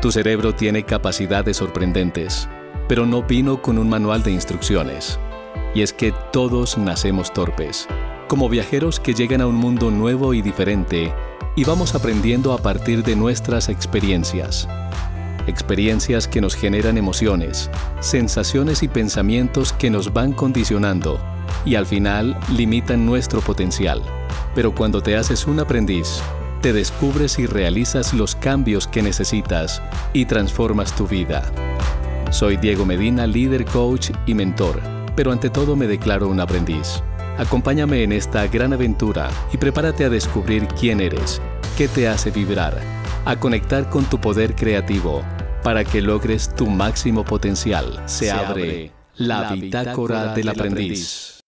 Tu cerebro tiene capacidades sorprendentes, pero no vino con un manual de instrucciones. Y es que todos nacemos torpes, como viajeros que llegan a un mundo nuevo y diferente y vamos aprendiendo a partir de nuestras experiencias. Experiencias que nos generan emociones, sensaciones y pensamientos que nos van condicionando y al final limitan nuestro potencial. Pero cuando te haces un aprendiz, te descubres y realizas los cambios que necesitas y transformas tu vida. Soy Diego Medina, líder coach y mentor, pero ante todo me declaro un aprendiz. Acompáñame en esta gran aventura y prepárate a descubrir quién eres, qué te hace vibrar, a conectar con tu poder creativo para que logres tu máximo potencial. Se, abre la bitácora del aprendiz.